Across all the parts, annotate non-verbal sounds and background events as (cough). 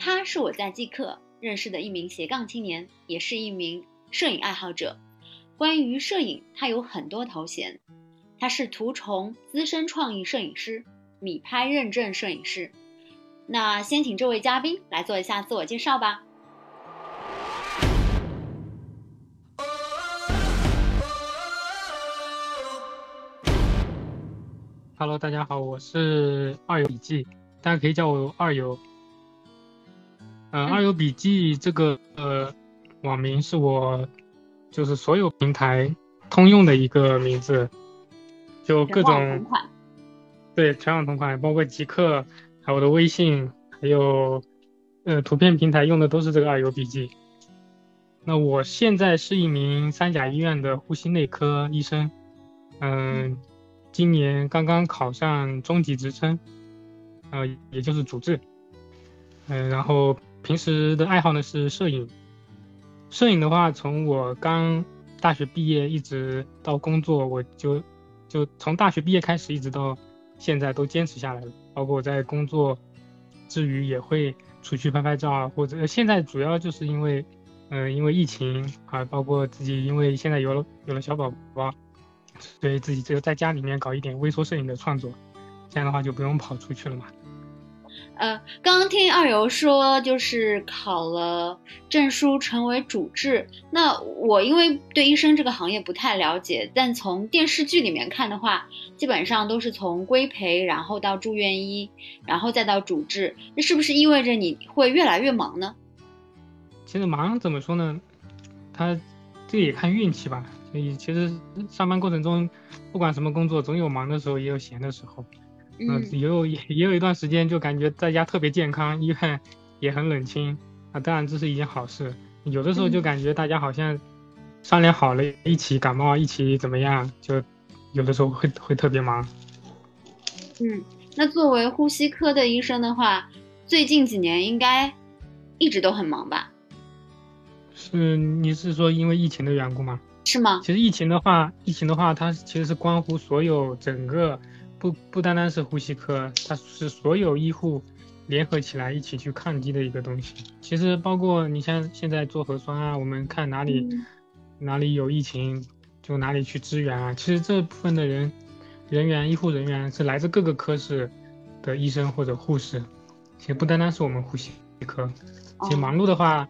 他是我在即刻认识的一名斜杠青年，也是一名摄影爱好者。关于摄影，他有很多头衔，他是图虫资深创意摄影师、米拍认证摄影师。那先请这位嘉宾来做一下自我介绍吧。Hello，大家好，我是二游笔记，大家可以叫我二游。嗯，二游笔记这个呃网名是我就是所有平台通用的一个名字，就各种对全网同款，包括极客，还有我的微信，还有呃图片平台用的都是这个二游笔记。那我现在是一名三甲医院的呼吸内科医生，嗯。今年刚刚考上中级职称，呃，也就是主治，嗯，然后平时的爱好呢是摄影。摄影的话，从我刚大学毕业一直到工作，我就就从大学毕业开始一直到现在都坚持下来了。包括我在工作之余也会出去拍拍照啊，或者现在主要就是因为，嗯，因为疫情啊，包括自己因为现在有了有了小宝宝。所以自己只有在家里面搞一点微缩摄影的创作，这样的话就不用跑出去了嘛。呃，刚刚听二游说就是考了证书成为主治，那我因为对医生这个行业不太了解，但从电视剧里面看的话，基本上都是从规培，然后到住院医，然后再到主治，那是不是意味着你会越来越忙呢？其实忙怎么说呢？他这也看运气吧。所以其实上班过程中，不管什么工作，总有忙的时候，也有闲的时候。嗯，也有也也有一段时间，就感觉在家特别健康，医院也很冷清啊。当然这是一件好事。有的时候就感觉大家好像商量好了一起感冒，一起怎么样，就有的时候会会特别忙。嗯，那作为呼吸科的医生的话，最近几年应该一直都很忙吧？是，你是说因为疫情的缘故吗？是吗？其实疫情的话，疫情的话，它其实是关乎所有整个，不不单单是呼吸科，它是所有医护联合起来一起去抗击的一个东西。其实包括你像现在做核酸啊，我们看哪里哪里有疫情，就哪里去支援啊。其实这部分的人人员，医护人员是来自各个科室的医生或者护士，其实不单单是我们呼吸科。其实忙碌的话。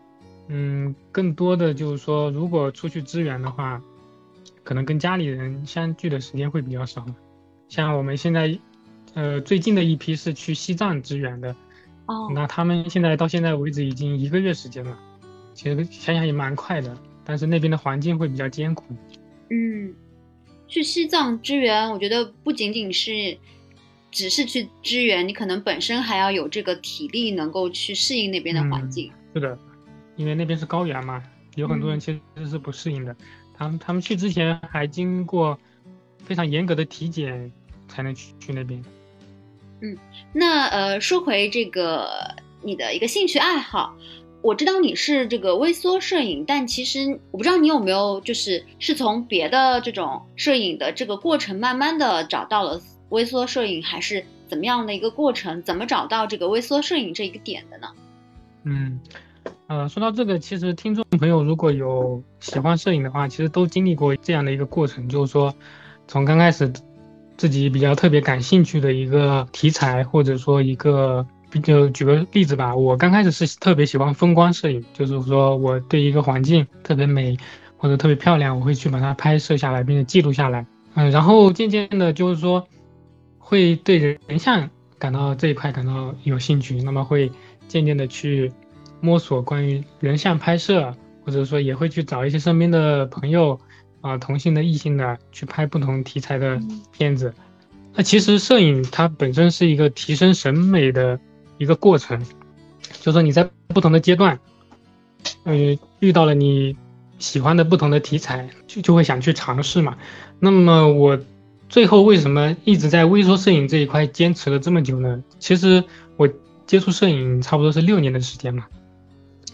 嗯，更多的就是说，如果出去支援的话，可能跟家里人相聚的时间会比较少。像我们现在，呃，最近的一批是去西藏支援的，哦，那他们现在到现在为止已经一个月时间了，其实想想也蛮快的。但是那边的环境会比较艰苦。嗯，去西藏支援，我觉得不仅仅是只是去支援，你可能本身还要有这个体力，能够去适应那边的环境。是的。因为那边是高原嘛，有很多人其实是不适应的。他们他们去之前还经过非常严格的体检才能去去那边。嗯，那呃，说回这个你的一个兴趣爱好，我知道你是这个微缩摄影，但其实我不知道你有没有就是是从别的这种摄影的这个过程慢慢的找到了微缩摄影，还是怎么样的一个过程？怎么找到这个微缩摄影这一个点的呢？嗯。呃，说到这个，其实听众朋友如果有喜欢摄影的话，其实都经历过这样的一个过程，就是说，从刚开始自己比较特别感兴趣的一个题材，或者说一个，就举个例子吧，我刚开始是特别喜欢风光摄影，就是说我对一个环境特别美或者特别漂亮，我会去把它拍摄下来，并且记录下来。嗯，然后渐渐的，就是说会对人像感到这一块感到有兴趣，那么会渐渐的去。摸索关于人像拍摄，或者说也会去找一些身边的朋友，啊，同性的、异性的去拍不同题材的片子。那其实摄影它本身是一个提升审美的一个过程，就说你在不同的阶段，嗯，遇到了你喜欢的不同的题材，就就会想去尝试嘛。那么我最后为什么一直在微缩摄影这一块坚持了这么久呢？其实我接触摄影差不多是六年的时间嘛。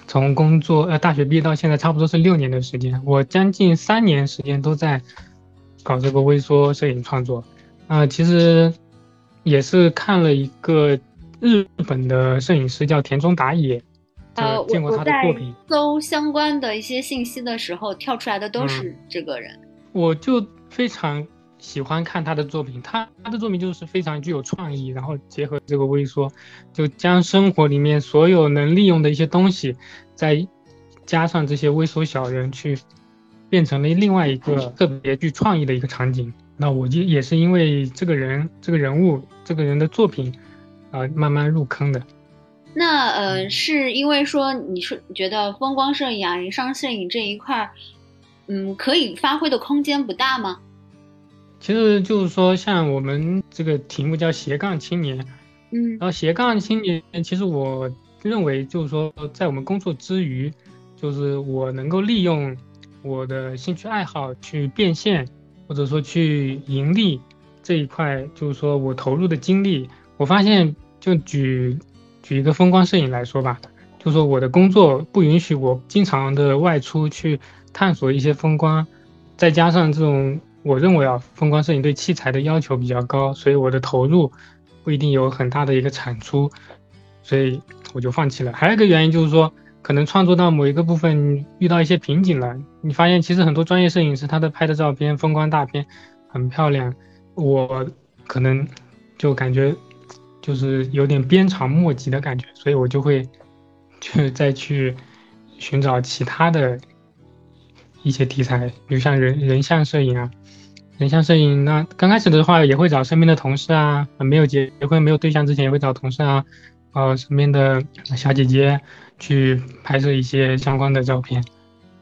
从工作呃大学毕业到现在，差不多是六年的时间。我将近三年时间都在搞这个微缩摄影创作。啊，其实也是看了一个日本的摄影师叫田中达也，呃，见过他的作品。搜相关的一些信息的时候，跳出来的都是这个人。我就非常喜欢看他的作品，他他的作品就是非常具有创意，然后结合这个微缩，就将生活里面所有能利用的一些东西，再加上这些微缩小人去。变成了另外一个特别具创意的一个场景。那我就也是因为这个人、这个人物、这个人的作品，啊，慢慢入坑的。那呃，是因为说你是觉得风光摄影啊、人像摄影这一块，嗯，可以发挥的空间不大吗？其实就是说，像我们这个题目叫斜杠青年，嗯，然后斜杠青年，其实我认为就是说，在我们工作之余，就是我能够利用。我的兴趣爱好去变现，或者说去盈利这一块，就是说我投入的精力，我发现就举举一个风光摄影来说吧，就说我的工作不允许我经常的外出去探索一些风光，再加上这种我认为啊，风光摄影对器材的要求比较高，所以我的投入不一定有很大的一个产出，所以我就放弃了。还有一个原因就是说。可能创作到某一个部分遇到一些瓶颈了，你发现其实很多专业摄影师他的拍的照片风光大片很漂亮，我可能就感觉就是有点鞭长莫及的感觉，所以我就会 (laughs) 去再去寻找其他的一些题材，比如像人人像摄影啊，人像摄影那刚开始的话也会找身边的同事啊，没有结结婚没有对象之前也会找同事啊，呃身边的小姐姐。去拍摄一些相关的照片，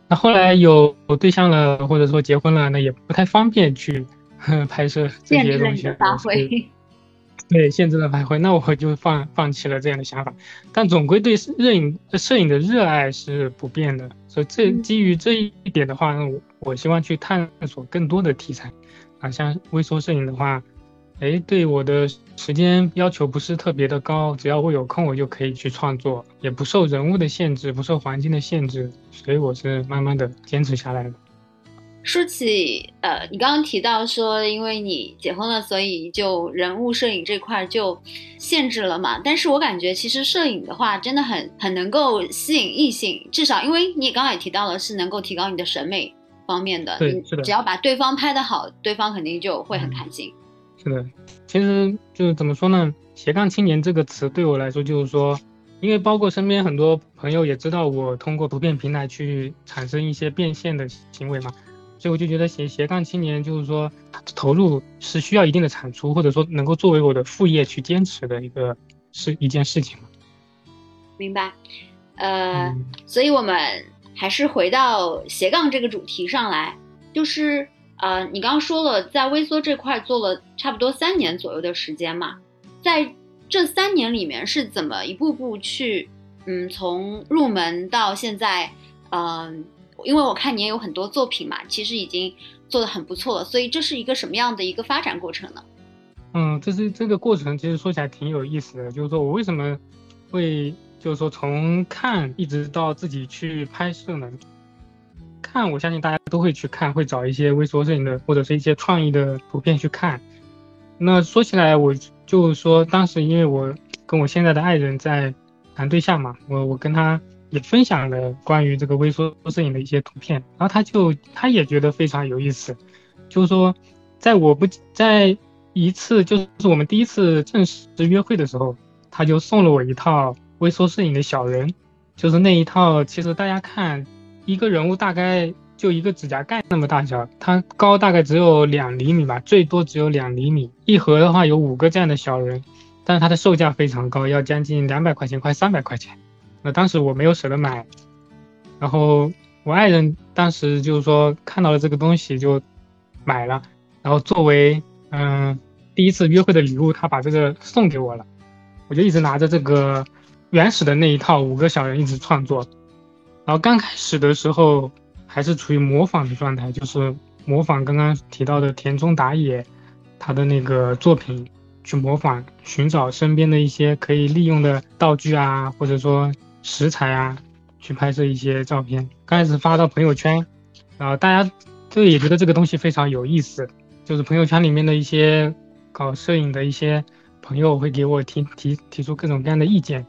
那后来有对象了，或者说结婚了，那也不太方便去 (laughs) 拍摄这些东西。发挥。对，限制了发挥，那我就放放弃了这样的想法。但总归对摄影摄影的热爱是不变的，所以这基于这一点的话，我我希望去探索更多的题材啊，像微缩摄影的话。哎，对我的时间要求不是特别的高，只要我有空，我就可以去创作，也不受人物的限制，不受环境的限制，所以我是慢慢的坚持下来的。说起呃，你刚刚提到说，因为你结婚了，所以就人物摄影这块就限制了嘛。但是我感觉其实摄影的话，真的很很能够吸引异性，至少因为你刚刚也提到了，是能够提高你的审美方面的。对，是的。只要把对方拍得好，对方肯定就会很开心。是的，其实就是怎么说呢？斜杠青年这个词对我来说，就是说，因为包括身边很多朋友也知道我通过图片平台去产生一些变现的行为嘛，所以我就觉得斜斜杠青年就是说，投入是需要一定的产出，或者说能够作为我的副业去坚持的一个是一件事情嘛。明白，呃，所以我们还是回到斜杠这个主题上来，就是。呃，你刚刚说了，在微缩这块做了差不多三年左右的时间嘛，在这三年里面是怎么一步步去，嗯，从入门到现在，嗯，因为我看你也有很多作品嘛，其实已经做的很不错了，所以这是一个什么样的一个发展过程呢？嗯，这是这个过程，其实说起来挺有意思的，就是说我为什么会，就是说从看一直到自己去拍摄呢？看，我相信大家都会去看，会找一些微缩摄影的或者是一些创意的图片去看。那说起来，我就说当时因为我跟我现在的爱人在谈对象嘛，我我跟他也分享了关于这个微缩摄影的一些图片，然后他就他也觉得非常有意思，就是说在我不在一次就是我们第一次正式约会的时候，他就送了我一套微缩摄影的小人，就是那一套，其实大家看。一个人物大概就一个指甲盖那么大小，它高大概只有两厘米吧，最多只有两厘米。一盒的话有五个这样的小人，但是它的售价非常高，要将近两百块钱，快三百块钱。那当时我没有舍得买，然后我爱人当时就是说看到了这个东西就买了，然后作为嗯第一次约会的礼物，他把这个送给我了，我就一直拿着这个原始的那一套五个小人一直创作。然后刚开始的时候还是处于模仿的状态，就是模仿刚刚提到的田中达也他的那个作品，去模仿寻找身边的一些可以利用的道具啊，或者说食材啊，去拍摄一些照片。刚开始发到朋友圈，然后大家就也觉得这个东西非常有意思，就是朋友圈里面的一些搞摄影的一些朋友会给我提提提出各种各样的意见，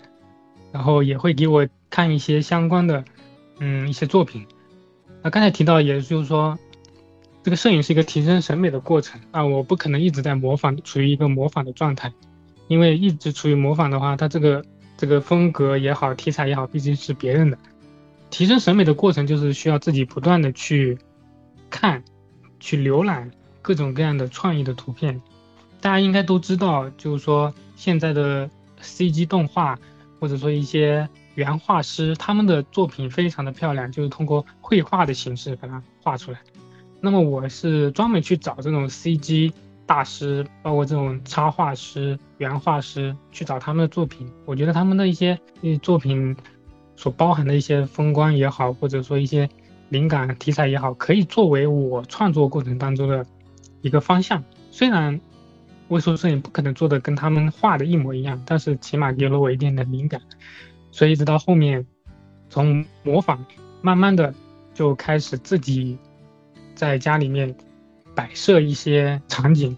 然后也会给我看一些相关的嗯一些作品。那刚才提到，也就是说，这个摄影是一个提升审美的过程啊，我不可能一直在模仿，处于一个模仿的状态，因为一直处于模仿的话，它这个这个风格也好，题材也好，毕竟是别人的。提升审美的过程就是需要自己不断的去看，去浏览各种各样的创意的图片。大家应该都知道，就是说现在的 CG 动画或者说一些原画师，他们的作品非常的漂亮，就是通过绘画的形式把它画出来。那么我是专门去找这种 CG 大师，包括这种插画师、原画师去找他们的作品。我觉得他们的一些作品。所包含的一些风光也好，或者说一些灵感题材也好，可以作为我创作过程当中的一个方向。虽然微缩摄影不可能做的跟他们画的一模一样，但是起码给了我一定的灵感。所以直到后面，从模仿，慢慢的就开始自己在家里面摆设一些场景。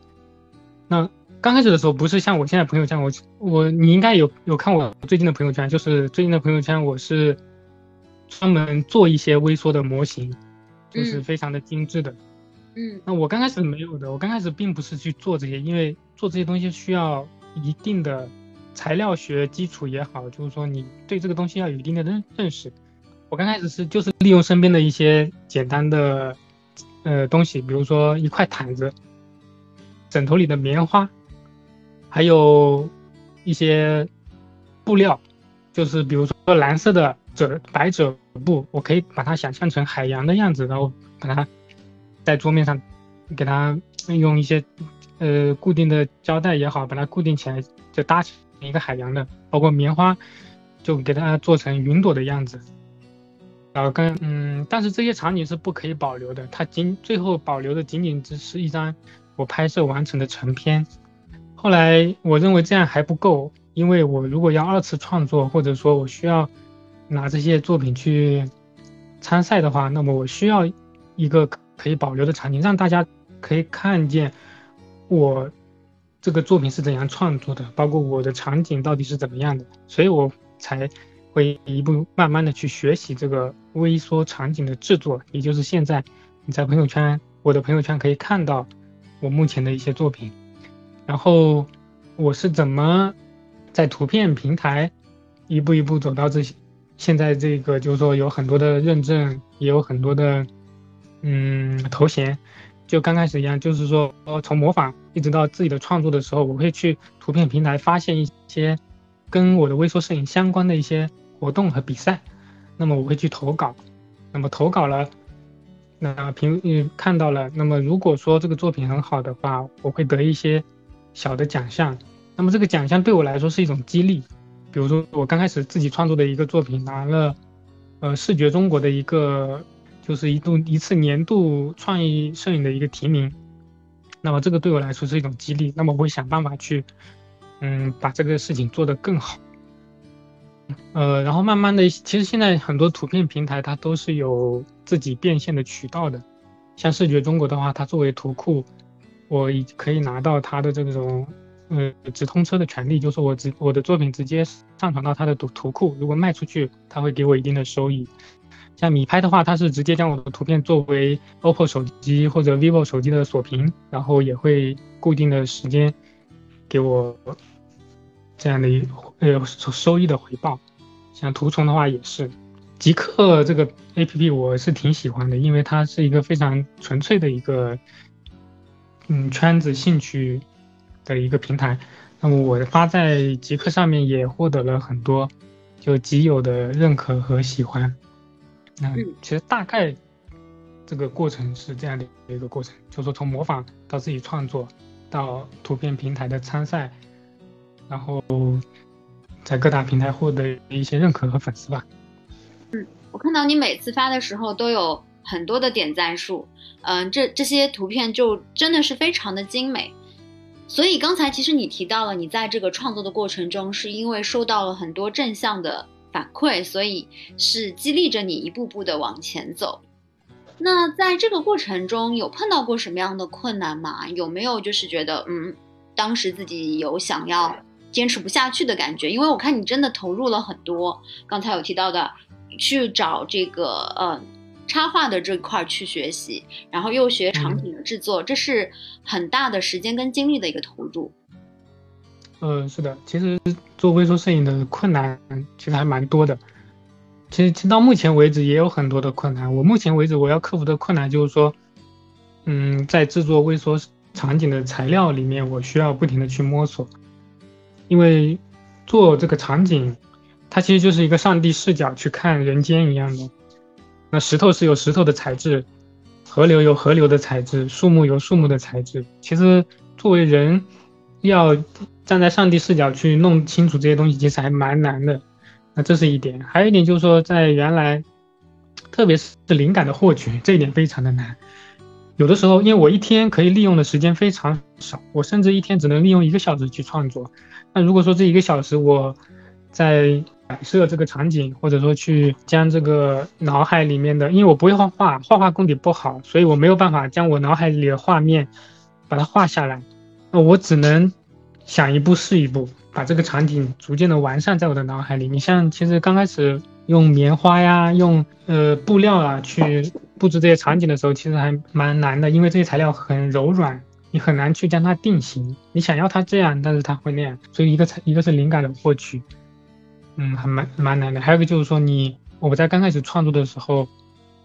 那。刚开始的时候不是像我现在朋友圈，我我你应该有有看我最近的朋友圈，就是最近的朋友圈，我是专门做一些微缩的模型，就是非常的精致的。嗯，嗯那我刚开始没有的，我刚开始并不是去做这些，因为做这些东西需要一定的材料学基础也好，就是说你对这个东西要有一定的认认识。我刚开始是就是利用身边的一些简单的呃东西，比如说一块毯子，枕头里的棉花。还有一些布料，就是比如说蓝色的褶白褶布，我可以把它想象成海洋的样子，然后把它在桌面上给它用一些呃固定的胶带也好，把它固定起来，就搭成一个海洋的。包括棉花，就给它做成云朵的样子。然后跟嗯，但是这些场景是不可以保留的，它仅最后保留的仅仅只是一张我拍摄完成的成片。后来我认为这样还不够，因为我如果要二次创作，或者说我需要拿这些作品去参赛的话，那么我需要一个可以保留的场景，让大家可以看见我这个作品是怎样创作的，包括我的场景到底是怎么样的，所以我才会一步慢慢的去学习这个微缩场景的制作，也就是现在你在朋友圈，我的朋友圈可以看到我目前的一些作品。然后我是怎么在图片平台一步一步走到这些？现在这个就是说有很多的认证，也有很多的嗯头衔。就刚开始一样，就是说呃从模仿一直到自己的创作的时候，我会去图片平台发现一些跟我的微缩摄影相关的一些活动和比赛。那么我会去投稿，那么投稿了，那评嗯看到了。那么如果说这个作品很好的话，我会得一些。小的奖项，那么这个奖项对我来说是一种激励。比如说，我刚开始自己创作的一个作品拿了，呃，视觉中国的一个，就是一度一次年度创意摄影的一个提名。那么这个对我来说是一种激励。那么我会想办法去，嗯，把这个事情做得更好。呃，然后慢慢的，其实现在很多图片平台它都是有自己变现的渠道的。像视觉中国的话，它作为图库。我已可以拿到它的这种，呃，直通车的权利，就是我直我的作品直接上传到他的图图库，如果卖出去，它会给我一定的收益。像米拍的话，它是直接将我的图片作为 OPPO 手机或者 vivo 手机的锁屏，然后也会固定的时间给我这样的一呃收益的回报。像图虫的话也是，极客这个 APP 我是挺喜欢的，因为它是一个非常纯粹的一个。嗯，圈子兴趣的一个平台，那么我发在极客上面也获得了很多就极友的认可和喜欢。那其实大概这个过程是这样的一个过程，就是说从模仿到自己创作，到图片平台的参赛，然后在各大平台获得一些认可和粉丝吧。嗯，我看到你每次发的时候都有。很多的点赞数，嗯，这这些图片就真的是非常的精美。所以刚才其实你提到了，你在这个创作的过程中，是因为受到了很多正向的反馈，所以是激励着你一步步的往前走。那在这个过程中有碰到过什么样的困难吗？有没有就是觉得，嗯，当时自己有想要坚持不下去的感觉？因为我看你真的投入了很多，刚才有提到的去找这个呃插画的这块去学习，然后又学场景的制作，这是很大的时间跟精力的一个投入。嗯，是的，其实做微缩摄影的困难其实还蛮多的。其实，到目前为止也有很多的困难。我目前为止我要克服的困难就是说，嗯，在制作微缩场景的材料里面，我需要不停的去摸索。因为做这个场景，它其实就是一个上帝视角去看人间一样的。那石头是有石头的材质，河流有河流的材质，树木有树木的材质。其实作为人，要站在上帝视角去弄清楚这些东西，其实还蛮难的。那这是一点，还有一点就是说，在原来，特别是灵感的获取这一点非常的难。有的时候，因为我一天可以利用的时间非常少，我甚至一天只能利用一个小时去创作。那如果说这一个小时我在摆设这个场景，或者说去将这个脑海里面的，因为我不会画画，画画功底不好，所以我没有办法将我脑海里的画面把它画下来。那我只能想一步是一步。把这个场景逐渐的完善在我的脑海里。你像其实刚开始用棉花呀，用呃布料啊去布置这些场景的时候，其实还蛮难的，因为这些材料很柔软，你很难去将它定型。你想要它这样，但是它会那样。所以一个一个是灵感的获取，嗯，还蛮蛮难的。还有一个就是说，你我在刚开始创作的时候，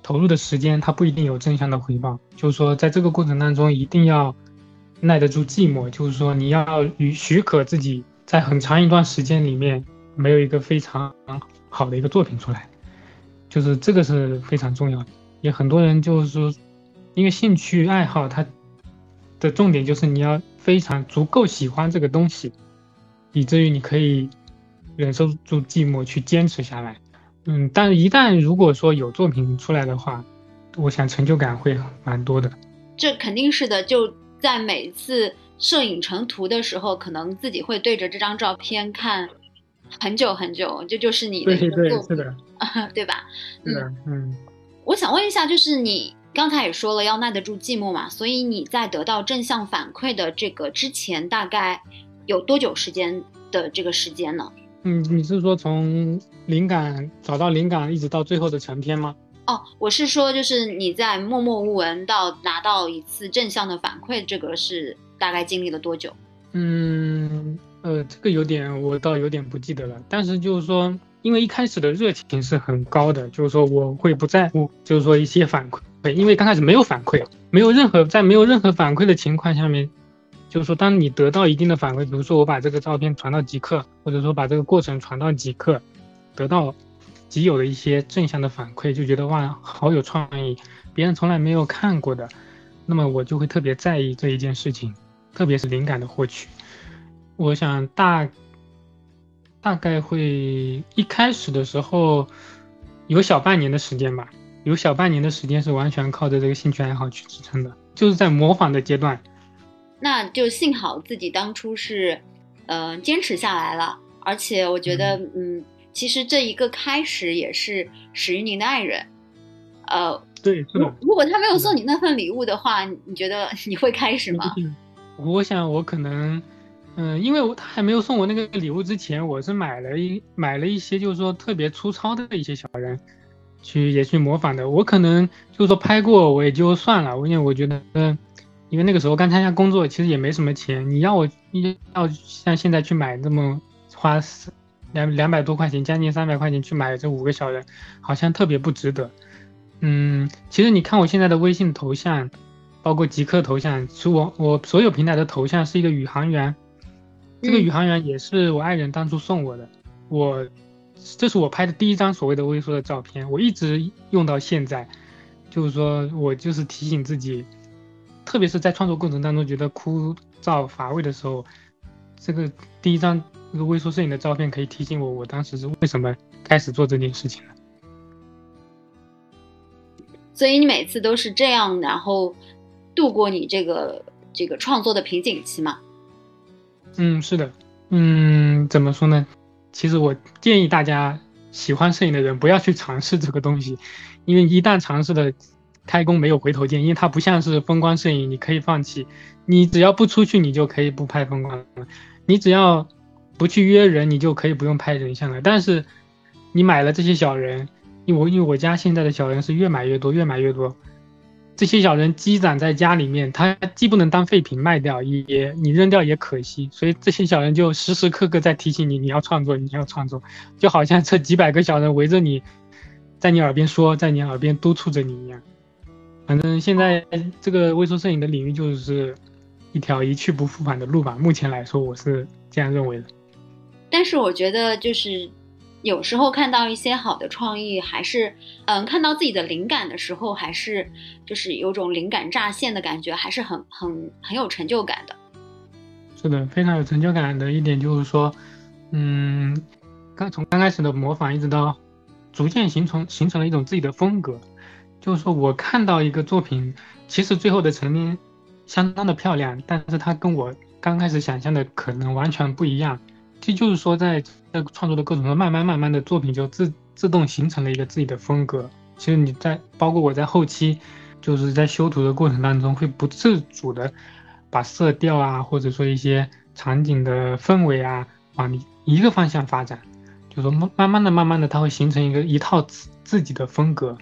投入的时间它不一定有正向的回报。就是说，在这个过程当中一定要耐得住寂寞，就是说你要与许可自己。在很长一段时间里面，没有一个非常好的一个作品出来，就是这个是非常重要的。也很多人就是说，因为兴趣爱好，它的重点就是你要非常足够喜欢这个东西，以至于你可以忍受住寂寞去坚持下来。嗯，但是一旦如果说有作品出来的话，我想成就感会蛮多的。这肯定是的，就在每次。摄影成图的时候，可能自己会对着这张照片看很久很久，这就是你的一个作品，(laughs) 对吧？嗯嗯。我想问一下，就是你刚才也说了要耐得住寂寞嘛，所以你在得到正向反馈的这个之前，大概有多久时间的这个时间呢？嗯，你是说从灵感找到灵感，一直到最后的成片吗？哦，我是说，就是你在默默无闻到拿到一次正向的反馈，这个是。大概经历了多久？嗯，呃，这个有点我倒有点不记得了。但是就是说，因为一开始的热情是很高的，就是说我会不在乎，就是说一些反馈，因为刚开始没有反馈，没有任何在没有任何反馈的情况下面，就是说当你得到一定的反馈，比如说我把这个照片传到极客，或者说把这个过程传到极客，得到极有的一些正向的反馈，就觉得哇，好有创意，别人从来没有看过的，那么我就会特别在意这一件事情。特别是灵感的获取，我想大大概会一开始的时候有小半年的时间吧，有小半年的时间是完全靠着这个兴趣爱好去支撑的，就是在模仿的阶段。那就幸好自己当初是，呃，坚持下来了，而且我觉得，嗯，其实这一个开始也是始于您的爱人，呃，对，是的。如果他没有送你那份礼物的话，你觉得你会开始吗？我想我可能，嗯，因为我他还没有送我那个礼物之前，我是买了一买了一些，就是说特别粗糙的一些小人，去也去模仿的。我可能就是说拍过我也就算了，因为我觉得，嗯，因为那个时候刚参加工作，其实也没什么钱。你要我要像现在去买这么花两两百多块钱，将近三百块钱去买这五个小人，好像特别不值得。嗯，其实你看我现在的微信头像。包括极客头像，是我我所有平台的头像是一个宇航员，这个宇航员也是我爱人当初送我的，我这是我拍的第一张所谓的微缩的照片，我一直用到现在，就是说我就是提醒自己，特别是在创作过程当中觉得枯燥乏味的时候，这个第一张那个微缩摄影的照片可以提醒我，我当时是为什么开始做这件事情的。所以你每次都是这样，然后。度过你这个这个创作的瓶颈期嘛？嗯，是的，嗯，怎么说呢？其实我建议大家喜欢摄影的人不要去尝试这个东西，因为一旦尝试了，开工没有回头箭，因为它不像是风光摄影，你可以放弃，你只要不出去，你就可以不拍风光了，你只要不去约人，你就可以不用拍人像了。但是你买了这些小人，因为我因为我家现在的小人是越买越多，越买越多。这些小人积攒在家里面，它既不能当废品卖掉，也你扔掉也可惜，所以这些小人就时时刻刻在提醒你，你要创作，你要创作，就好像这几百个小人围着你，在你耳边说，在你耳边督促着你一样。反正现在这个微缩摄影的领域就是一条一去不复返的路吧，目前来说我是这样认为的。但是我觉得就是。有时候看到一些好的创意，还是嗯，看到自己的灵感的时候，还是就是有种灵感乍现的感觉，还是很很很有成就感的。是的，非常有成就感的一点就是说，嗯，刚从刚开始的模仿，一直到逐渐形成形成了一种自己的风格。就是说我看到一个作品，其实最后的成品相当的漂亮，但是它跟我刚开始想象的可能完全不一样。这就是说，在在创作的过程中，慢慢慢慢的作品就自自动形成了一个自己的风格。其实你在包括我在后期，就是在修图的过程当中，会不自主的把色调啊，或者说一些场景的氛围啊，往一个方向发展。就说慢慢慢的、慢慢的，它会形成一个一套自自己的风格。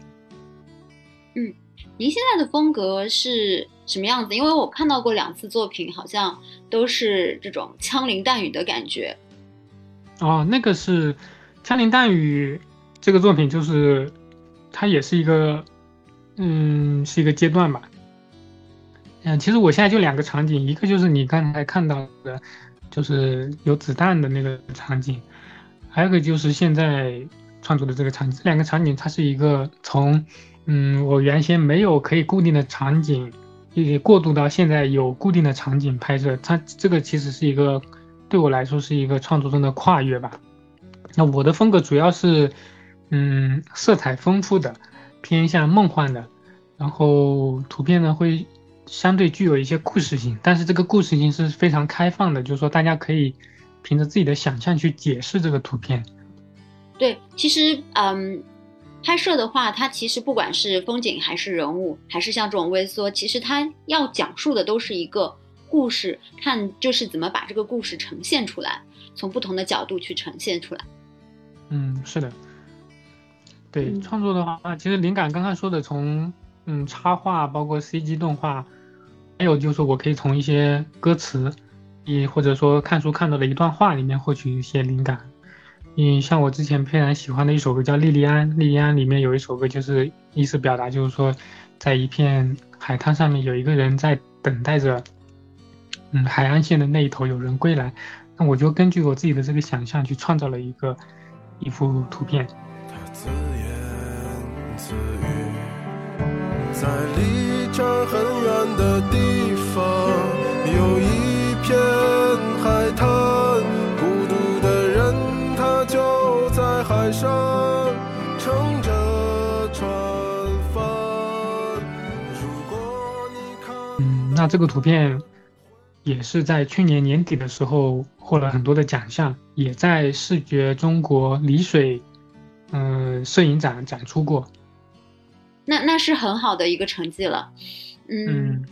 嗯，您现在的风格是什么样子？因为我看到过两次作品，好像都是这种枪林弹雨的感觉。哦，那个是《枪林弹雨》这个作品，就是它也是一个，嗯，是一个阶段吧。嗯，其实我现在就两个场景，一个就是你刚才看到的，就是有子弹的那个场景，还有个就是现在创作的这个场景。这两个场景，它是一个从，嗯，我原先没有可以固定的场景，也过渡到现在有固定的场景拍摄。它这个其实是一个。对我来说是一个创作中的跨越吧。那我的风格主要是，嗯，色彩丰富的，偏向梦幻的，然后图片呢会相对具有一些故事性，但是这个故事性是非常开放的，就是说大家可以凭着自己的想象去解释这个图片。对，其实嗯，拍摄的话，它其实不管是风景还是人物，还是像这种微缩，其实它要讲述的都是一个。故事看就是怎么把这个故事呈现出来，从不同的角度去呈现出来。嗯，是的。对创作的话，其实灵感刚刚说的，从嗯插画，包括 CG 动画，还有就是我可以从一些歌词，也或者说看书看到的一段话里面获取一些灵感。嗯，像我之前非常喜欢的一首歌叫《莉莉安》，莉莉安里面有一首歌就是意思表达就是说，在一片海滩上面有一个人在等待着。嗯，海岸线的那一头有人归来，那我就根据我自己的这个想象去创造了一个一幅图片。在离这儿很远的地方，有一片海滩，孤独的人他就在海上乘着船帆。如果你看，嗯，那这个图片。也是在去年年底的时候获了很多的奖项，也在视觉中国丽水，嗯，摄影展展出过。那那是很好的一个成绩了，嗯，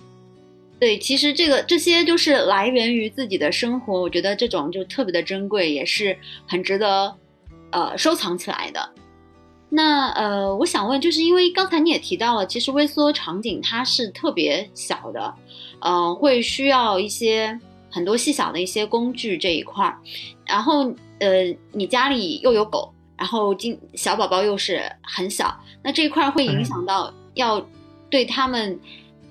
对，其实这个这些就是来源于自己的生活，我觉得这种就特别的珍贵，也是很值得呃收藏起来的。那呃，我想问，就是因为刚才你也提到了，其实微缩场景它是特别小的。嗯，会需要一些很多细小的一些工具这一块儿，然后呃，你家里又有狗，然后今小宝宝又是很小，那这一块会影响到要对他们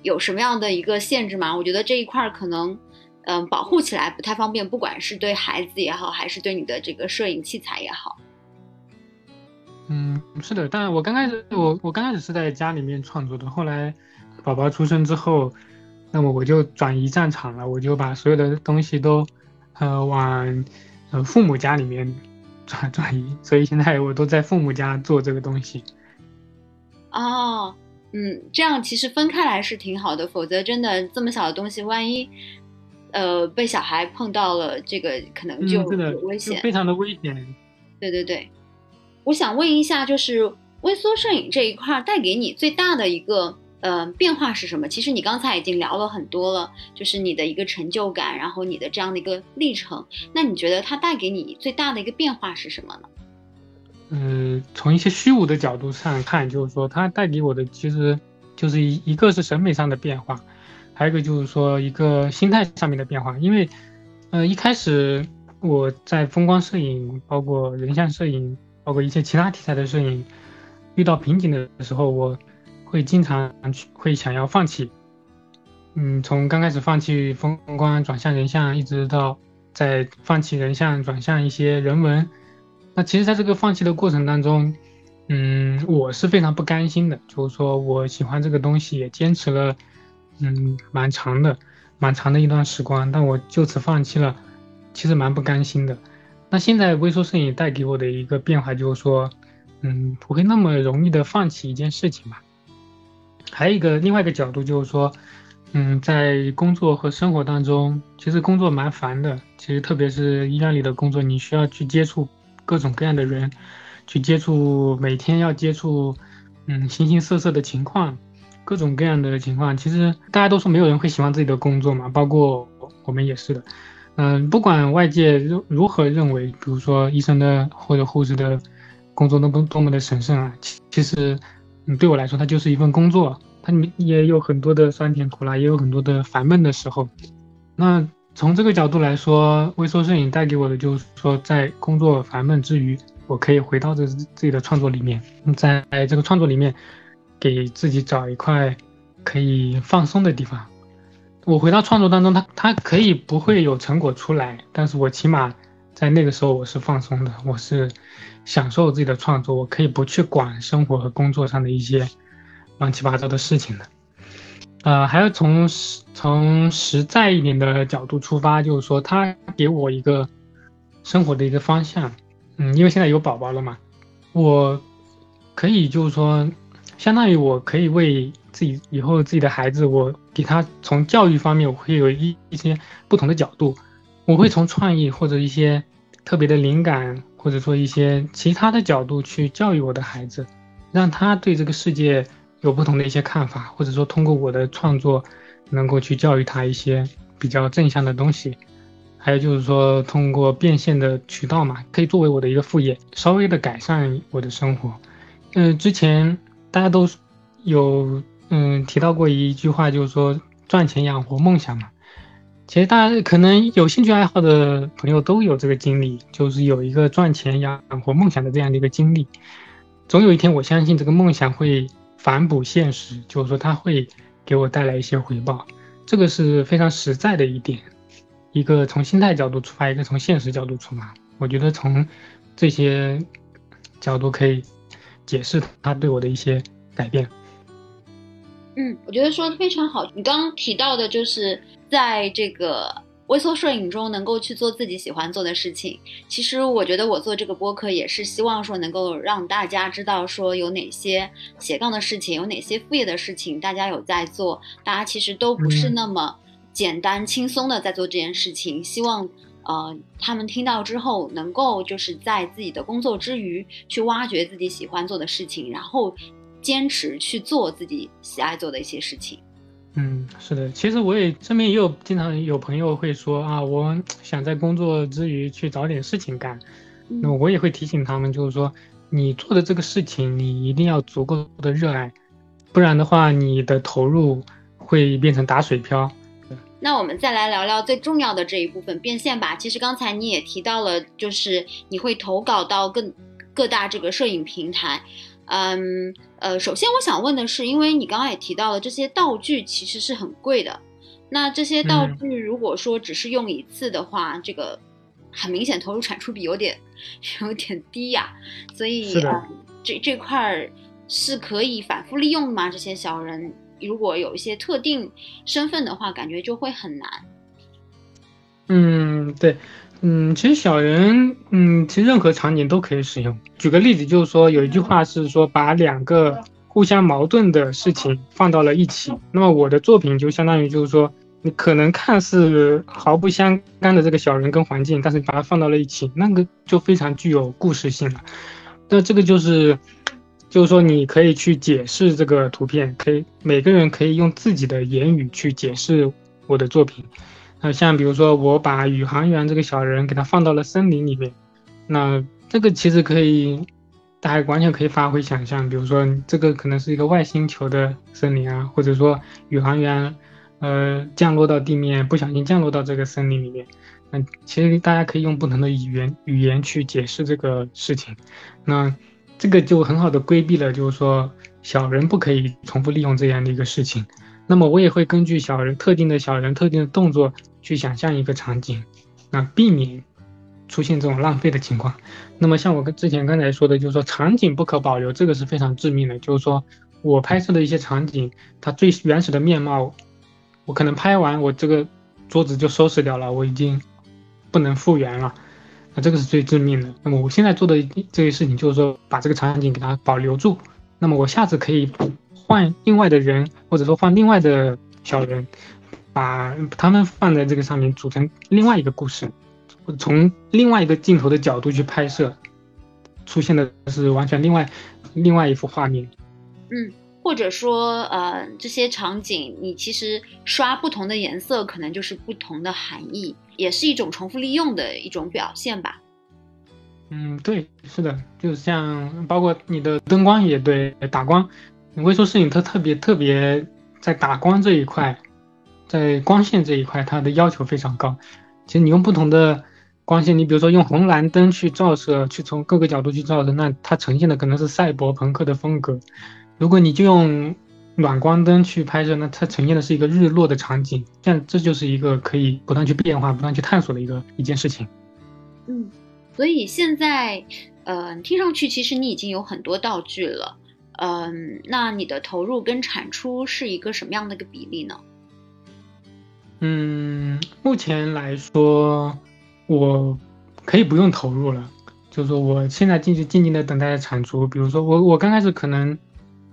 有什么样的一个限制吗？我觉得这一块可能嗯保护起来不太方便，不管是对孩子也好，还是对你的这个摄影器材也好。嗯，是的，但我刚开始我我刚开始是在家里面创作的，后来宝宝出生之后。那么我就转移战场了，我就把所有的东西都，呃，往，呃，父母家里面转转移，所以现在我都在父母家做这个东西。哦，嗯，这样其实分开来是挺好的，否则真的这么小的东西，万一，呃，被小孩碰到了，这个可能就有危险，非常的危险。对对对，我想问一下，就是微缩摄影这一块带给你最大的一个。呃，变化是什么？其实你刚才已经聊了很多了，就是你的一个成就感，然后你的这样的一个历程。那你觉得它带给你最大的一个变化是什么呢？嗯，从一些虚无的角度上看，就是说它带给我的其实就是一一个是审美上的变化，还有一个就是说一个心态上面的变化。因为，呃，一开始我在风光摄影，包括人像摄影，包括一些其他题材的摄影，遇到瓶颈的时候，我。会经常去会想要放弃，嗯，从刚开始放弃风光转向人像，一直到在放弃人像转向一些人文，那其实在这个放弃的过程当中，嗯，我是非常不甘心的，就是说我喜欢这个东西也坚持了，嗯，蛮长的，蛮长的一段时光，但我就此放弃了，其实蛮不甘心的。那现在微缩摄影带给我的一个变化就是说，嗯，不会那么容易的放弃一件事情吧。还有一个另外一个角度就是说，嗯，在工作和生活当中，其实工作蛮烦的。其实特别是医院里的工作，你需要去接触各种各样的人，去接触每天要接触，嗯，形形色色的情况，各种各样的情况。其实大家都说没有人会喜欢自己的工作嘛，包括我们也是的。嗯，不管外界如如何认为，比如说医生的或者护士的工作多么多么的神圣啊，其其实。嗯，对我来说，它就是一份工作，它里面也有很多的酸甜苦辣，也有很多的烦闷的时候。那从这个角度来说，微缩摄影带给我的就是说，在工作烦闷之余，我可以回到这自己的创作里面，在这个创作里面，给自己找一块可以放松的地方。我回到创作当中，它它可以不会有成果出来，但是我起码在那个时候我是放松的，我是。享受自己的创作，我可以不去管生活和工作上的一些乱七八糟的事情的。呃，还要从从实在一点的角度出发，就是说，他给我一个生活的一个方向。嗯，因为现在有宝宝了嘛，我可以就是说，相当于我可以为自己以后自己的孩子，我给他从教育方面，我会有一一些不同的角度，我会从创意或者一些特别的灵感。或者说一些其他的角度去教育我的孩子，让他对这个世界有不同的一些看法，或者说通过我的创作，能够去教育他一些比较正向的东西。还有就是说，通过变现的渠道嘛，可以作为我的一个副业，稍微的改善我的生活。嗯，之前大家都有嗯提到过一句话，就是说赚钱养活梦想嘛。其实大家可能有兴趣爱好的朋友都有这个经历，就是有一个赚钱养活梦想的这样的一个经历。总有一天，我相信这个梦想会反哺现实，就是说它会给我带来一些回报。这个是非常实在的一点，一个从心态角度出发，一个从现实角度出发。我觉得从这些角度可以解释他对我的一些改变。嗯，我觉得说的非常好。你刚刚提到的就是。在这个微缩摄影中，能够去做自己喜欢做的事情。其实我觉得我做这个播客也是希望说，能够让大家知道说有哪些斜杠的事情，有哪些副业的事情，大家有在做。大家其实都不是那么简单轻松的在做这件事情。希望呃他们听到之后，能够就是在自己的工作之余，去挖掘自己喜欢做的事情，然后坚持去做自己喜爱做的一些事情。嗯，是的，其实我也身边也有经常有朋友会说啊，我想在工作之余去找点事情干，那我也会提醒他们，就是说你做的这个事情，你一定要足够的热爱，不然的话，你的投入会变成打水漂。那我们再来聊聊最重要的这一部分变现吧。其实刚才你也提到了，就是你会投稿到各各大这个摄影平台。嗯，呃，首先我想问的是，因为你刚刚也提到了这些道具其实是很贵的，那这些道具如果说只是用一次的话，这个很明显投入产出比有点 (laughs) 有点低呀，所以这这块儿是可以反复利用的吗？这些小人如果有一些特定身份的话，感觉就会很难。嗯，对。嗯，其实小人，嗯，其实任何场景都可以使用。举个例子，就是说有一句话是说，把两个互相矛盾的事情放到了一起。那么我的作品就相当于就是说，你可能看似毫不相干的这个小人跟环境，但是把它放到了一起，那个就非常具有故事性了。那这个就是就是说你可以去解释这个图片，可以每个人可以用自己的言语去解释我的作品。那像比如说我把宇航员这个小人给他放到了森林里面，那这个其实可以，大家完全可以发挥想象。比如说这个可能是一个外星球的森林啊，或者说宇航员呃降落到地面，不小心降落到这个森林里面。那其实大家可以用不同的语言语言去解释这个事情。那这个就很好的规避了，就是说小人不可以重复利用这样的一个事情。那么我也会根据小人特定的小人特定的动作去想象一个场景，那避免出现这种浪费的情况。那么像我跟之前刚才说的，就是说场景不可保留，这个是非常致命的。就是说我拍摄的一些场景，它最原始的面貌，我可能拍完我这个桌子就收拾掉了，我已经不能复原了。那这个是最致命的。那么我现在做的这些事情，就是说把这个场景给它保留住。那么我下次可以换另外的人，或者说换另外的小人，把他们放在这个上面，组成另外一个故事，从另外一个镜头的角度去拍摄，出现的是完全另外另外一幅画面。嗯，或者说呃这些场景，你其实刷不同的颜色，可能就是不同的含义。也是一种重复利用的一种表现吧。嗯，对，是的，就是像包括你的灯光也对，打光，微缩摄影它特别特别在打光这一块，在光线这一块，它的要求非常高。其实你用不同的光线，你比如说用红蓝灯去照射，去从各个角度去照的，那它呈现的可能是赛博朋克的风格。如果你就用暖光灯去拍摄，那它呈现的是一个日落的场景，像这就是一个可以不断去变化、不断去探索的一个一件事情。嗯，所以现在，呃，听上去其实你已经有很多道具了，嗯，那你的投入跟产出是一个什么样的一个比例呢？嗯，目前来说，我可以不用投入了，就是说我现在静静静静的等待产出。比如说我我刚开始可能。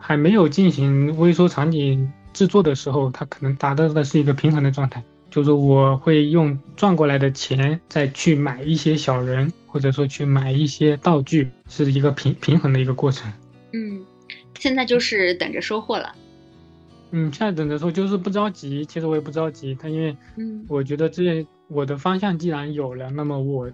还没有进行微缩场景制作的时候，它可能达到的是一个平衡的状态，就是我会用赚过来的钱再去买一些小人，或者说去买一些道具，是一个平平衡的一个过程。嗯，现在就是等着收获了。嗯，现在等着收就是不着急，其实我也不着急，他因为，嗯，我觉得这我的方向既然有了，那么我。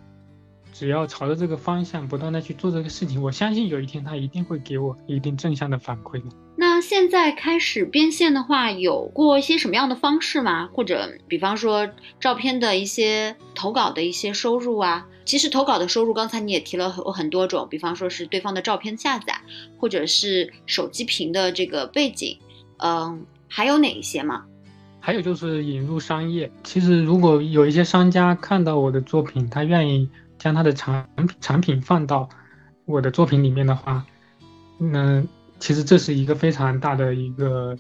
只要朝着这个方向不断的去做这个事情，我相信有一天他一定会给我一定正向的反馈的。那现在开始变现的话，有过一些什么样的方式吗？或者比方说照片的一些投稿的一些收入啊？其实投稿的收入，刚才你也提了很很多种，比方说是对方的照片下载，或者是手机屏的这个背景，嗯，还有哪一些吗？还有就是引入商业。其实如果有一些商家看到我的作品，他愿意。将它的产产品放到我的作品里面的话，那其实这是一个非常大的一个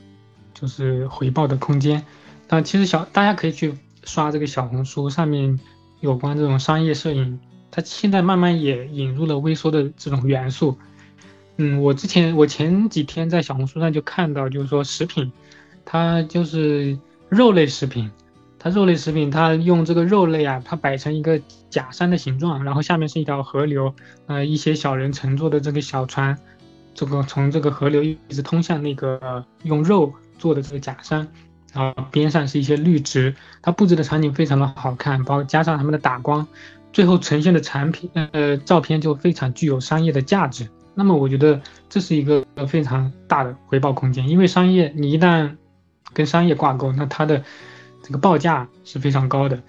就是回报的空间。那其实小大家可以去刷这个小红书上面有关这种商业摄影，它现在慢慢也引入了微缩的这种元素。嗯，我之前我前几天在小红书上就看到，就是说食品，它就是肉类食品。它肉类食品，它用这个肉类啊，它摆成一个假山的形状，然后下面是一条河流，呃，一些小人乘坐的这个小船，这个从这个河流一直通向那个用肉做的这个假山，然后边上是一些绿植，它布置的场景非常的好看，包括加上他们的打光，最后呈现的产品，呃，照片就非常具有商业的价值。那么我觉得这是一个非常大的回报空间，因为商业你一旦跟商业挂钩，那它的。这个报价是非常高的，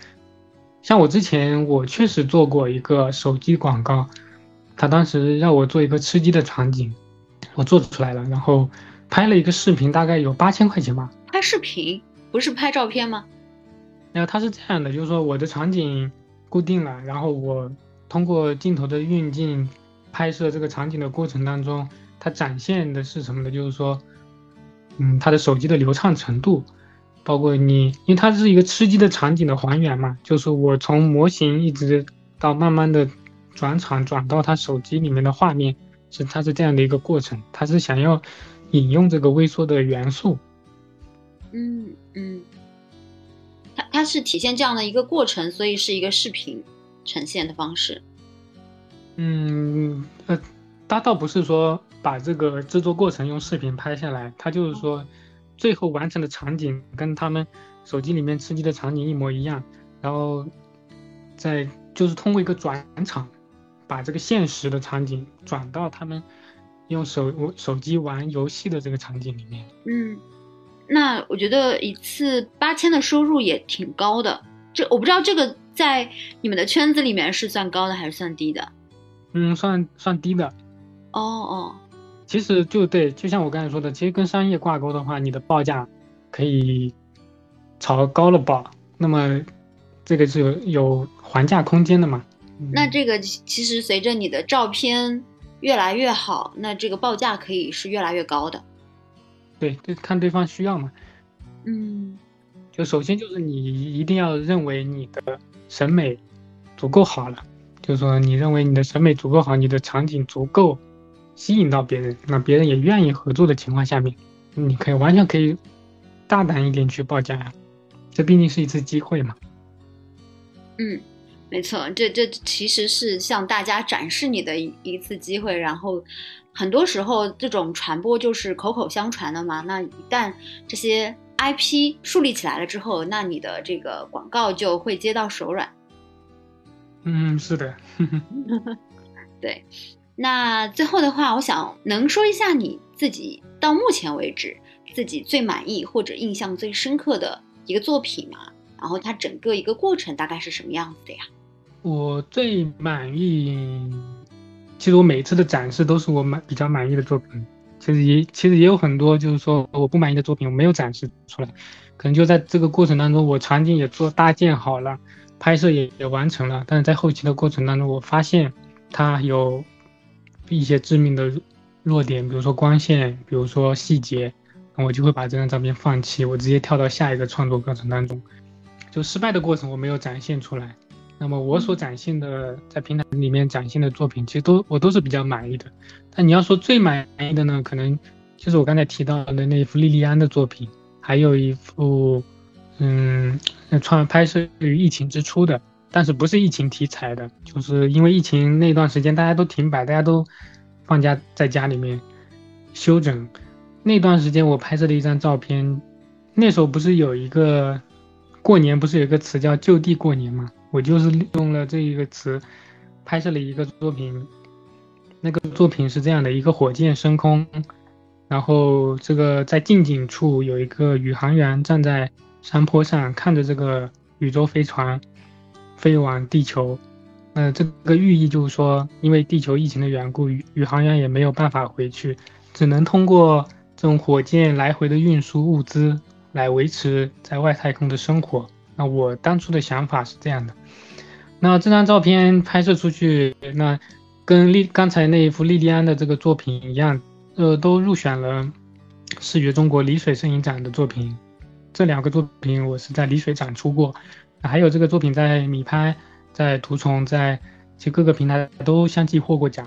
像我之前我确实做过一个手机广告，他当时让我做一个吃鸡的场景，我做出来了，然后拍了一个视频，大概有八千块钱吧。拍视频不是拍照片吗？然后他是这样的，就是说我的场景固定了，然后我通过镜头的运镜拍摄这个场景的过程当中，它展现的是什么呢？就是说，嗯，它的手机的流畅程度。包括你，因为它是一个吃鸡的场景的还原嘛，就是我从模型一直到慢慢的转场转到他手机里面的画面，是它是这样的一个过程，它是想要引用这个微缩的元素。嗯嗯，它它是体现这样的一个过程，所以是一个视频呈现的方式。嗯呃，他倒不是说把这个制作过程用视频拍下来，他就是说最后完成的场景跟他们手机里面吃鸡的场景一模一样，然后再就是通过一个转场，把这个现实的场景转到他们用手手机玩游戏的这个场景里面。嗯，那我觉得一次八千的收入也挺高的。这我不知道这个在你们的圈子里面是算高的还是算低的？嗯，算算低的。哦哦，其实就对，就像我刚才说的，其实跟商业挂钩的话，你的报价可以朝高了报，那么这个是有有还价空间的嘛？那这个其实随着你的照片越来越好，那这个报价可以是越来越高的。对，就看对方需要嘛。嗯。就首先就是你一定要认为你的审美足够好了，就是说你认为你的审美足够好，你的场景足够吸引到别人，那别人也愿意合作的情况下面，你可以完全可以大胆一点去报价呀，这毕竟是一次机会嘛。嗯，没错，这这其实是向大家展示你的一一次机会，然后很多时候这种传播就是口口相传的嘛，那一旦这些。IP 树立起来了之后，那你的这个广告就会接到手软。嗯，是的。(laughs) 对，那最后的话，我想能说一下你自己到目前为止自己最满意或者印象最深刻的一个作品吗？然后它整个一个过程大概是什么样子的呀？我最满意，其实我每一次的展示都是我满比较满意的作品。其实也其实也有很多，就是说我不满意的作品，我没有展示出来，可能就在这个过程当中，我场景也做搭建好了，拍摄也也完成了，但是在后期的过程当中，我发现它有一些致命的弱点，比如说光线，比如说细节，我就会把这张照片放弃，我直接跳到下一个创作过程当中，就失败的过程我没有展现出来。那么我所展现的在平台里面展现的作品，其实都我都是比较满意的。但你要说最满意的呢，可能就是我刚才提到的那一幅莉莉安的作品，还有一幅，嗯，创拍摄于疫情之初的，但是不是疫情题材的，就是因为疫情那段时间大家都停摆，大家都放假在家里面休整，那段时间我拍摄的一张照片，那时候不是有一个过年不是有一个词叫就地过年嘛？我就是用了这一个词，拍摄了一个作品。那个作品是这样的：一个火箭升空，然后这个在近景处有一个宇航员站在山坡上，看着这个宇宙飞船飞往地球。呃，这个寓意就是说，因为地球疫情的缘故，宇宇航员也没有办法回去，只能通过这种火箭来回的运输物资来维持在外太空的生活。那我当初的想法是这样的。那这张照片拍摄出去，那跟莉刚才那一幅莉莉安的这个作品一样，呃，都入选了视觉中国丽水摄影展的作品。这两个作品我是在丽水展出过，还有这个作品在米拍、在图虫、在其实各个平台都相继获过奖。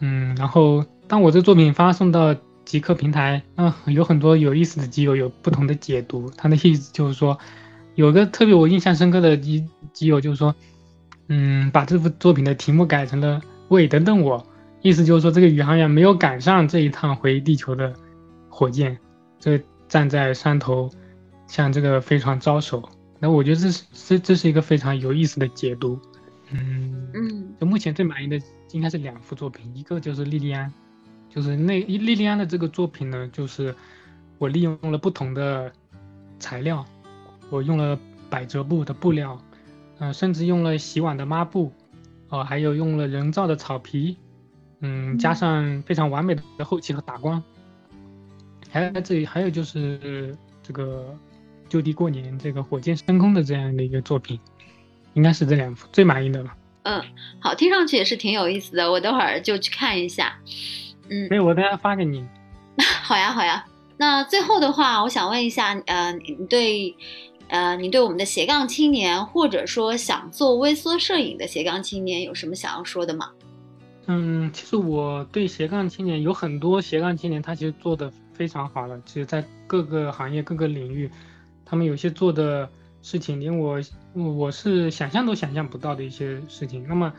嗯，然后当我这作品发送到极客平台，嗯，有很多有意思的基友有不同的解读。他的意思就是说，有个特别我印象深刻的基基友就是说。嗯，把这幅作品的题目改成了“喂，等等我”，意思就是说这个宇航员没有赶上这一趟回地球的火箭，这站在山头向这个飞船招手。那我觉得这是这这是一个非常有意思的解读。嗯嗯，就目前最满意的应该是两幅作品，一个就是莉莉安，就是那莉莉安的这个作品呢，就是我利用了不同的材料，我用了百褶布的布料。嗯，甚至用了洗碗的抹布，哦，还有用了人造的草皮，嗯，加上非常完美的后期和打光，还有这里还有就是这个就地过年这个火箭升空的这样的一个作品，应该是这两幅最满意的了。嗯，好，听上去也是挺有意思的，我等会儿就去看一下。嗯，没有，我等下发给你。(laughs) 好呀，好呀。那最后的话，我想问一下，呃，你对。呃，你对我们的斜杠青年，或者说想做微缩摄影的斜杠青年，有什么想要说的吗？嗯，其实我对斜杠青年有很多斜杠青年，他其实做的非常好了。其实，在各个行业、各个领域，他们有些做的事情，连我我是想象都想象不到的一些事情。那么，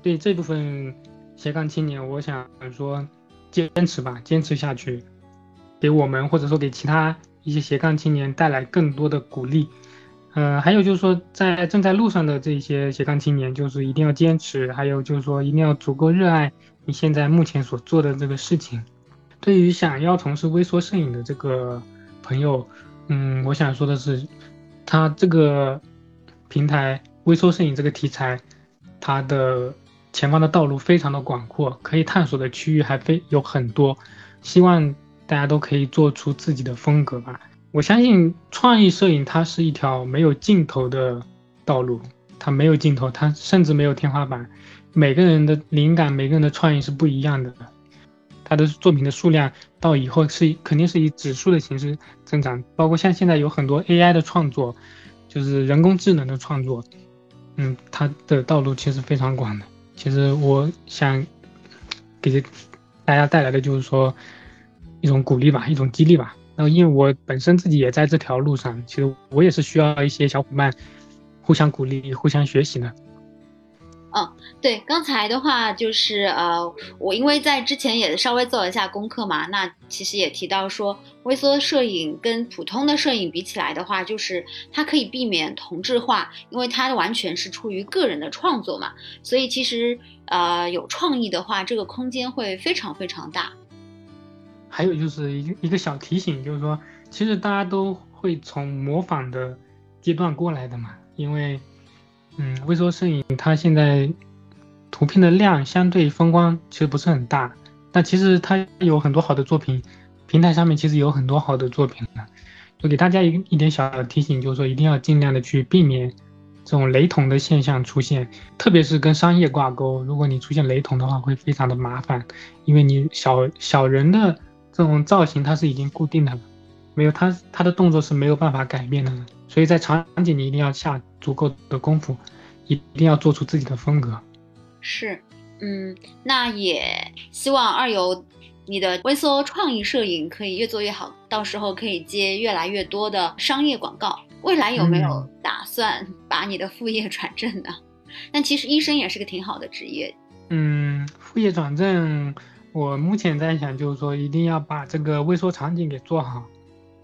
对这部分斜杠青年，我想说坚持吧，坚持下去，给我们或者说给其他一些斜杠青年带来更多的鼓励。呃，还有就是说，在正在路上的这些斜杠青年，就是一定要坚持，还有就是说，一定要足够热爱你现在目前所做的这个事情。对于想要从事微缩摄影的这个朋友，嗯，我想说的是，他这个平台微缩摄影这个题材，它的前方的道路非常的广阔，可以探索的区域还非有很多。希望大家都可以做出自己的风格吧。我相信创意摄影它是一条没有尽头的道路，它没有尽头，它甚至没有天花板。每个人的灵感，每个人的创意是不一样的，他的作品的数量到以后是肯定是以指数的形式增长。包括像现在有很多 AI 的创作，就是人工智能的创作，嗯，它的道路其实非常广的。其实我想给大家带来的就是说一种鼓励吧，一种激励吧。然后，因为我本身自己也在这条路上，其实我也是需要一些小伙伴互相鼓励、互相学习的。嗯，对，刚才的话就是呃，我因为在之前也稍微做了一下功课嘛，那其实也提到说，微缩摄影跟普通的摄影比起来的话，就是它可以避免同质化，因为它完全是出于个人的创作嘛，所以其实呃有创意的话，这个空间会非常非常大。还有就是一一个小提醒，就是说，其实大家都会从模仿的阶段过来的嘛。因为，嗯，微缩摄影它现在图片的量相对风光其实不是很大，但其实它有很多好的作品，平台上面其实有很多好的作品的。就给大家一一点小的提醒，就是说一定要尽量的去避免这种雷同的现象出现，特别是跟商业挂钩。如果你出现雷同的话，会非常的麻烦，因为你小小人的。这种造型它是已经固定的了，没有它它的动作是没有办法改变的，所以在场景你一定要下足够的功夫，一定要做出自己的风格。是，嗯，那也希望二游你的微缩创意摄影可以越做越好，到时候可以接越来越多的商业广告。未来有没有打算把你的副业转正呢？但其实医生也是个挺好的职业。嗯，副业转正。我目前在想，就是说一定要把这个微缩场景给做好。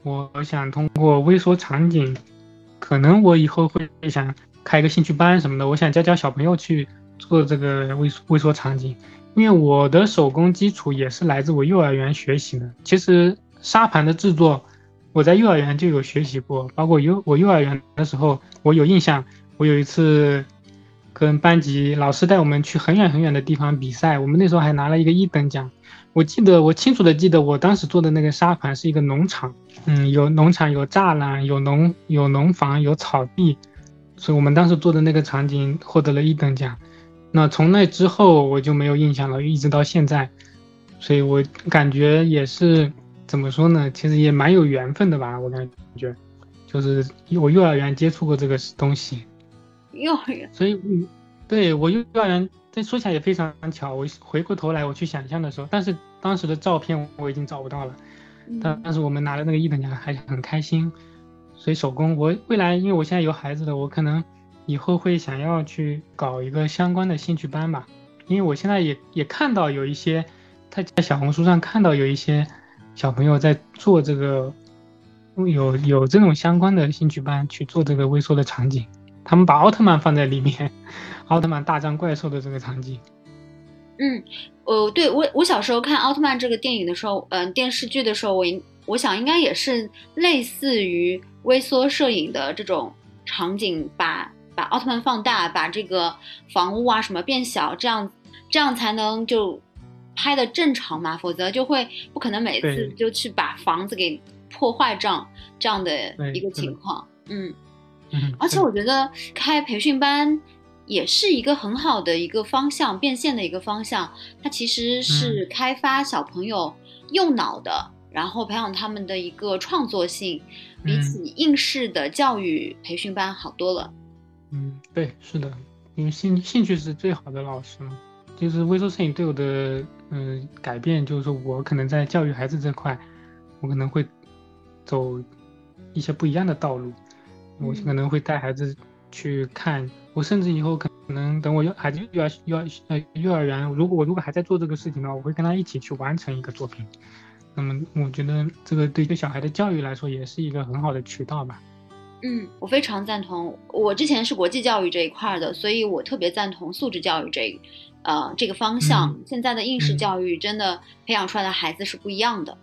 我想通过微缩场景，可能我以后会想开个兴趣班什么的。我想教教小朋友去做这个微缩微缩场景，因为我的手工基础也是来自我幼儿园学习的。其实沙盘的制作，我在幼儿园就有学习过，包括幼我幼儿园的时候，我有印象，我有一次。跟班级老师带我们去很远很远的地方比赛，我们那时候还拿了一个一等奖。我记得我清楚的记得，我当时做的那个沙盘是一个农场，嗯，有农场，有栅栏，有农有农房，有草地，所以我们当时做的那个场景获得了一等奖。那从那之后我就没有印象了，一直到现在，所以我感觉也是怎么说呢？其实也蛮有缘分的吧，我感觉，就是我幼儿园接触过这个东西。幼儿园，所以，嗯，对我幼儿园，这说起来也非常巧。我回过头来，我去想象的时候，但是当时的照片我已经找不到了。但但是我们拿了那个一等奖，还是很开心。所以手工，我未来因为我现在有孩子了，我可能以后会想要去搞一个相关的兴趣班吧。因为我现在也也看到有一些，他在小红书上看到有一些小朋友在做这个，有有这种相关的兴趣班去做这个微缩的场景。他们把奥特曼放在里面，奥特曼大战怪兽的这个场景。嗯，呃，对我我小时候看奥特曼这个电影的时候，嗯，电视剧的时候，我应我想应该也是类似于微缩摄影的这种场景，把把奥特曼放大，把这个房屋啊什么变小，这样这样才能就拍的正常嘛，否则就会不可能每次就去把房子给破坏这样这样的一个情况，嗯。而且我觉得开培训班也是一个很好的一个方向，变现的一个方向。它其实是开发小朋友右脑的，然后培养他们的一个创作性，比起应试的教育培训班好多了。嗯，对，是的，因为兴兴趣是最好的老师嘛。就是微缩摄影对我的嗯改变，就是说我可能在教育孩子这块，我可能会走一些不一样的道路。我可能会带孩子去看。我甚至以后可能等我幼孩子幼儿幼儿呃幼儿园，如果我如果还在做这个事情的话，我会跟他一起去完成一个作品。那么我觉得这个对对小孩的教育来说也是一个很好的渠道吧。嗯，我非常赞同。我之前是国际教育这一块的，所以我特别赞同素质教育这，呃，这个方向。现在的应试教育真的培养出来的孩子是不一样的。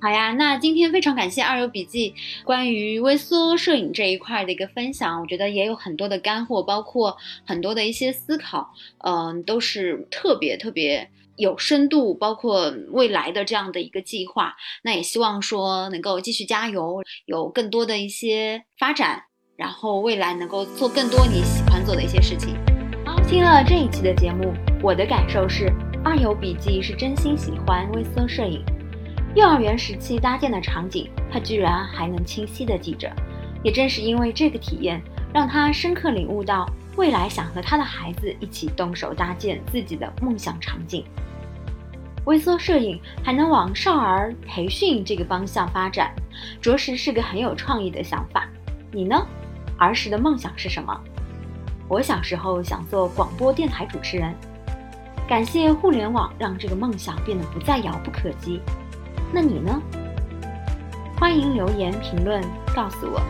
好呀，那今天非常感谢二游笔记关于微缩摄影这一块的一个分享，我觉得也有很多的干货，包括很多的一些思考，嗯，都是特别特别。有深度，包括未来的这样的一个计划，那也希望说能够继续加油，有更多的一些发展，然后未来能够做更多你喜欢做的一些事情。听了这一期的节目，我的感受是，二游笔记是真心喜欢微缩摄影。幼儿园时期搭建的场景，他居然还能清晰的记着，也正是因为这个体验，让他深刻领悟到。未来想和他的孩子一起动手搭建自己的梦想场景。微缩摄影还能往少儿培训这个方向发展，着实是个很有创意的想法。你呢？儿时的梦想是什么？我小时候想做广播电台主持人，感谢互联网让这个梦想变得不再遥不可及。那你呢？欢迎留言评论告诉我。